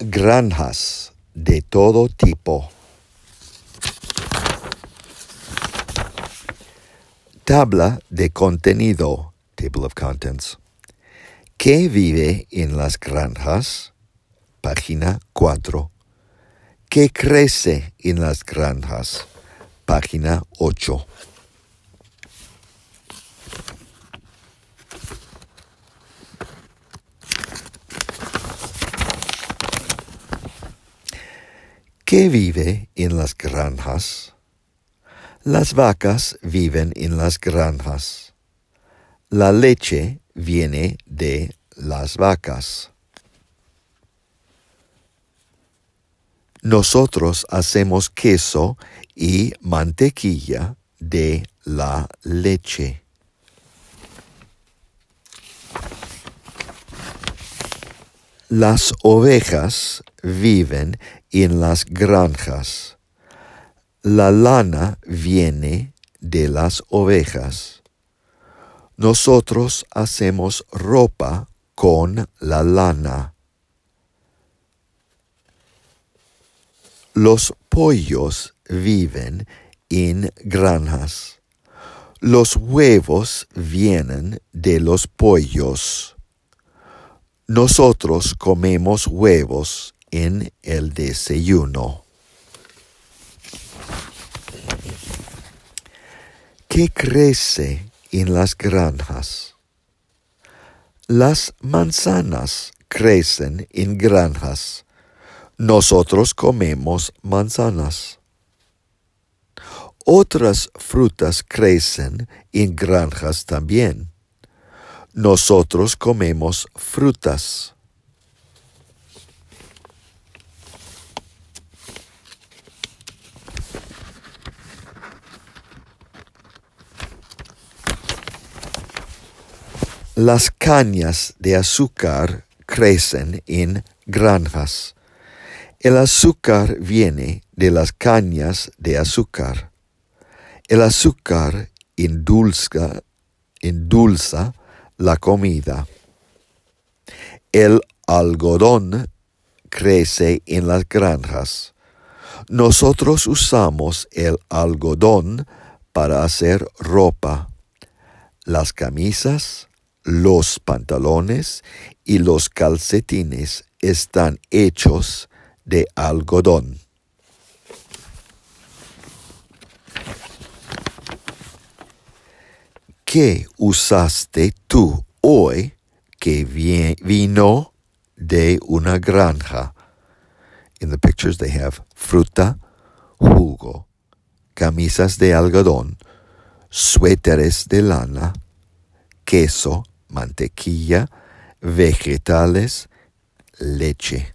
Granjas de todo tipo. Tabla de contenido. Table of Contents. ¿Qué vive en las granjas? Página 4. ¿Qué crece en las granjas? Página 8. ¿Qué vive en las granjas? Las vacas viven en las granjas. La leche viene de las vacas. Nosotros hacemos queso y mantequilla de la leche. Las ovejas viven en las granjas. La lana viene de las ovejas. Nosotros hacemos ropa con la lana. Los pollos viven en granjas. Los huevos vienen de los pollos. Nosotros comemos huevos en el desayuno. ¿Qué crece en las granjas? Las manzanas crecen en granjas. Nosotros comemos manzanas. Otras frutas crecen en granjas también. Nosotros comemos frutas. Las cañas de azúcar crecen en granjas. El azúcar viene de las cañas de azúcar. El azúcar endulza, la comida. El algodón crece en las granjas. Nosotros usamos el algodón para hacer ropa. Las camisas, los pantalones y los calcetines están hechos de algodón. ¿Qué usaste tú hoy que vino de una granja? In the pictures they have fruta, jugo, camisas de algodón, suéteres de lana, queso, mantequilla, vegetales, leche.